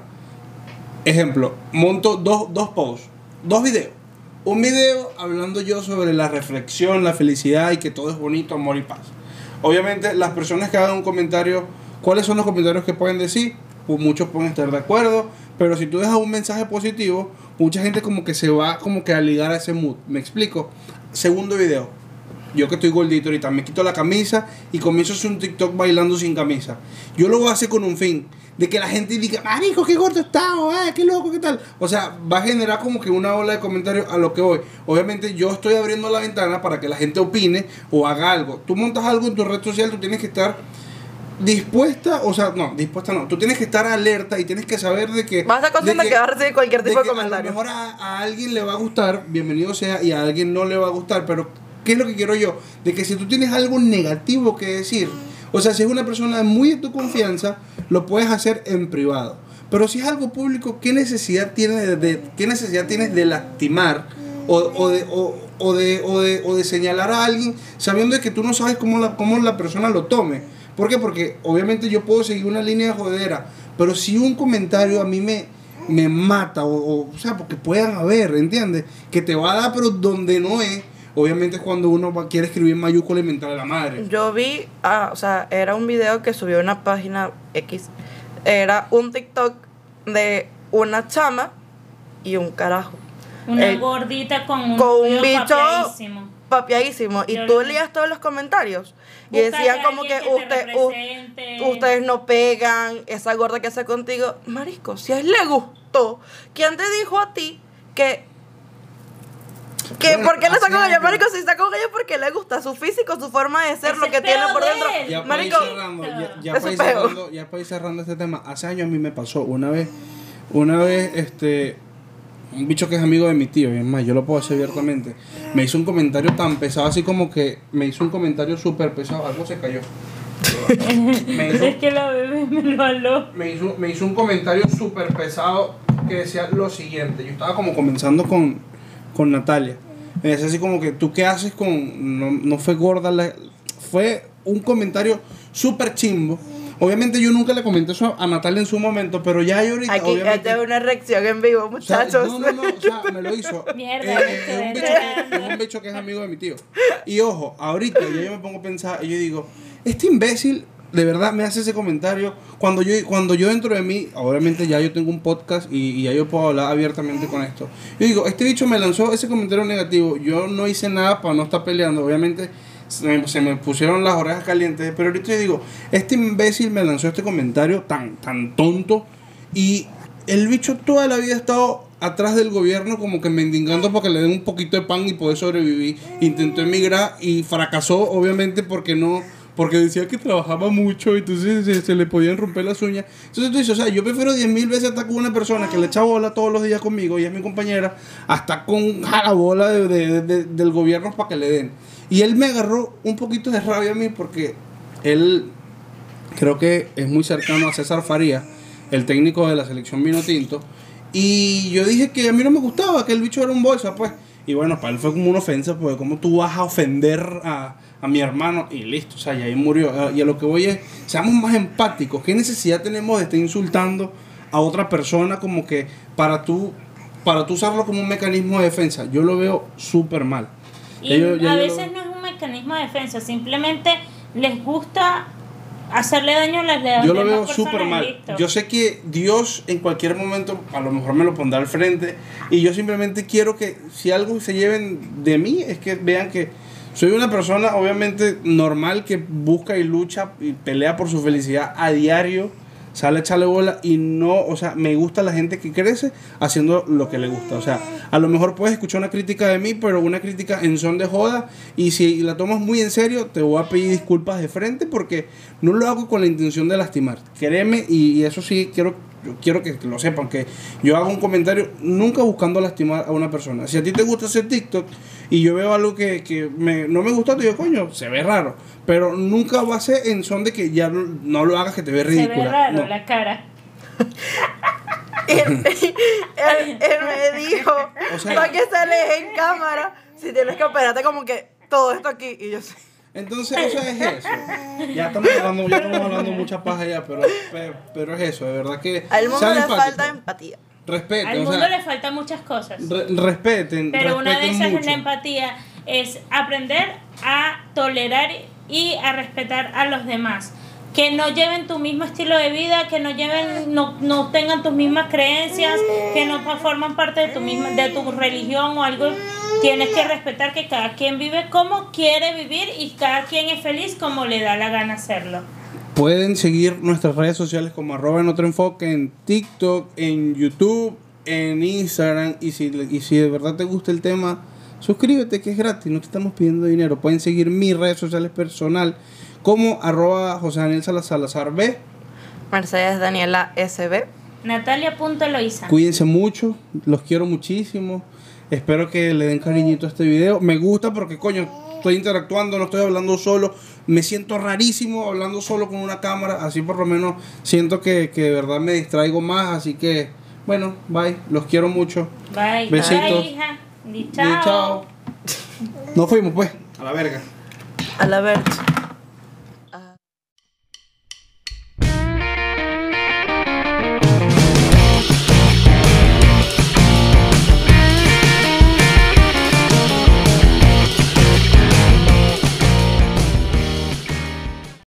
A: Ejemplo, monto dos, dos posts, dos videos. Un video hablando yo sobre la reflexión, la felicidad y que todo es bonito, amor y paz. Obviamente, las personas que hagan un comentario, ¿cuáles son los comentarios que pueden decir? Pues muchos pueden estar de acuerdo, pero si tú dejas un mensaje positivo, mucha gente como que se va como que a ligar a ese mood. ¿Me explico? Segundo video. Yo que estoy gordito ahorita, me quito la camisa y comienzo a hacer un TikTok bailando sin camisa. Yo lo voy a hacer con un fin, de que la gente diga, marico, qué gordo está, "Ah, qué loco, qué tal. O sea, va a generar como que una ola de comentarios a lo que voy. Obviamente yo estoy abriendo la ventana para que la gente opine o haga algo. Tú montas algo en tu red social, tú tienes que estar dispuesta, o sea, no, dispuesta no, tú tienes que estar alerta y tienes que saber de que...
B: Vas a consciente que vas a recibir cualquier tipo de
A: que
B: comentario.
A: A lo mejor a, a alguien le va a gustar, bienvenido sea, y a alguien no le va a gustar, pero ¿qué es lo que quiero yo? De que si tú tienes algo negativo que decir, o sea, si es una persona muy de tu confianza, lo puedes hacer en privado. Pero si es algo público, ¿qué necesidad tienes de, de- qué necesidad tienes de lastimar o, o de, o, o de, o, de, o de señalar a alguien sabiendo de que tú no sabes cómo la, cómo la persona lo tome? ¿Por qué? Porque obviamente yo puedo seguir una línea de jodera, pero si un comentario a mí me, me mata, o, o, o sea, porque puedan haber, ¿entiendes? Que te va a dar, pero donde no es, obviamente es cuando uno va- quiere escribir en mayúscula y mentar a la madre.
B: Yo vi, ah, o sea, era un video que subió una página X. Era un TikTok de una chama y un carajo.
C: Una
B: El-
C: gordita con un,
B: con un bicho
C: papeadísimo.
B: papiadísimo. Y
C: Yo
B: tú leías todos los comentarios. Y decían como que,
C: que te
B: usted, u- ustedes no pegan, esa gorda que hace contigo. Marisco, si a él le gustó, ¿quién te dijo a ti que... Que
A: Bueno,
B: ¿Por qué le está con ella? Marico, si está con ella porque le gusta su físico, su forma de ser, lo que tiene por
C: de
B: dentro.
A: Ya para ir
B: Marico,
A: cerrando, ya, ya para ir cerrando, ya para ir cerrando este tema. Hace años a mí me pasó una vez, una vez, este, un bicho que es amigo de mi tío, y es más, yo lo puedo hacer abiertamente, me hizo un comentario tan pesado, así como que me hizo un comentario súper pesado, algo se cayó. me hizo,
C: Es que la bebé me lo aló.
A: me hizo, me hizo un comentario súper pesado que decía lo siguiente. Yo estaba como comenzando con, con Natalia. Me decía así como que, ¿tú qué haces con...? No, no fue gorda, la- fue un comentario súper chimbo. Obviamente yo nunca le comenté eso a Natalia en su momento, pero ya yo ahorita...
B: Aquí
A: obviamente,
B: una reacción en vivo,
A: o sea,
B: muchachos.
A: no, no, no, o sea, me lo hizo.
C: Mierda,
A: Eh, es, un bicho que, es un bicho que es amigo de mi tío. Y ojo, ahorita ya yo me pongo a pensar y yo digo, este imbécil de verdad me hace ese comentario cuando yo cuando yo dentro de mí, obviamente ya yo tengo un podcast y, y ya yo puedo hablar abiertamente con esto. Yo digo, este bicho me lanzó ese comentario negativo, yo no hice nada para no estar peleando, obviamente se me, pusieron las orejas calientes, pero ahorita yo digo, este imbécil me lanzó este comentario tan tan tonto y el bicho toda la vida ha estado atrás del gobierno como que mendigando para que le den un poquito de pan y poder sobrevivir. Intentó emigrar y fracasó obviamente porque no porque decía que trabajaba mucho y entonces se, le podían romper las uñas. Entonces tú dices, o sea, yo prefiero 10 mil veces estar con una persona que le echa bola todos los días conmigo y es mi compañera, hasta con la bola de- de- de- del gobierno para que le den. Y él me agarró un poquito de rabia a mí porque él creo que es muy cercano a César Faría, el técnico de la selección vino tinto. Y yo dije que a mí no me gustaba, que el bicho era un bolsa, pues. Y bueno, para él fue como una ofensa, porque como tú vas a ofender a, a mi hermano y listo, o sea, y ahí murió. Ah, Y a lo que voy es, seamos más empáticos. ¿Qué necesidad tenemos de estar insultando a otra persona como que para tú, para tú usarlo como un mecanismo de defensa? Yo lo veo súper mal.
C: Y
A: yo-
C: a veces no mecanismo de defensa, simplemente les gusta hacerle daño a las demás
A: Yo lo veo súper mal. Yo sé que Dios en cualquier momento a lo mejor me lo pondrá al frente y yo simplemente quiero que si algo se lleven de mí es que vean que soy una persona obviamente normal que busca y lucha y pelea por su felicidad a diario, sale a echarle bola y no, o sea, me gusta la gente que crece haciendo lo que le gusta. O sea, a lo mejor puedes escuchar una crítica de mí, pero una crítica en son de joda y si la tomas muy en serio, te voy a pedir disculpas de frente porque no lo hago con la intención de lastimar. Créeme y, eso sí quiero quiero que lo sepan que yo hago un comentario nunca buscando lastimar a una persona. Si a ti te gusta hacer TikTok y yo veo algo que, que me- no me gusta, te digo, coño, se ve raro. Pero nunca va a ser en son de que ya no, no lo hagas que te ve
C: Se
A: ridícula.
C: ve raro
A: No.
C: la cara.
B: él, él- él me dijo,
A: O sea-
B: para que sales en cámara si tienes que operarte como que todo esto aquí y yo sé.
A: Entonces, eso es eso. Ya estamos hablando, ya estamos hablando mucha paja ya, pero, pe- pero es eso, de verdad que.
B: Al mundo le falta empatía.
A: Respeten,
C: Al
A: o
C: mundo
A: sea,
C: le faltan muchas cosas.
A: re- respeten,
C: Pero una de esas es la empatía, es aprender a tolerar y a respetar a los demás. Que no lleven tu mismo estilo de vida, que no lleven, no, no tengan tus mismas creencias, que no forman parte de tu misma, de tu religión o algo. Tienes que respetar que cada quien vive como quiere vivir y cada quien es feliz como le da la gana hacerlo.
A: Pueden seguir nuestras redes sociales como arroba en otro enfoque en TikTok, en YouTube, en Instagram. Y si, y si de verdad te gusta el tema, suscríbete que es gratis, no te estamos pidiendo dinero. Pueden seguir mis redes sociales personal como arroba José Daniel Salazar B.
B: Mercedes Daniela SB.
C: Natalia.loiza.
A: Cuídense mucho, los quiero muchísimo. Espero que le den cariñito a este video. Me gusta porque, coño, estoy interactuando, no estoy hablando solo. Me siento rarísimo hablando solo con una cámara. Así por lo menos siento que, que de verdad me distraigo más. Así que, bueno, bye. Los quiero mucho.
C: Bye.
A: Besitos.
C: Bye, hija.
A: Y
C: chao.
A: chao. Nos fuimos, pues. A la verga.
B: A la verga.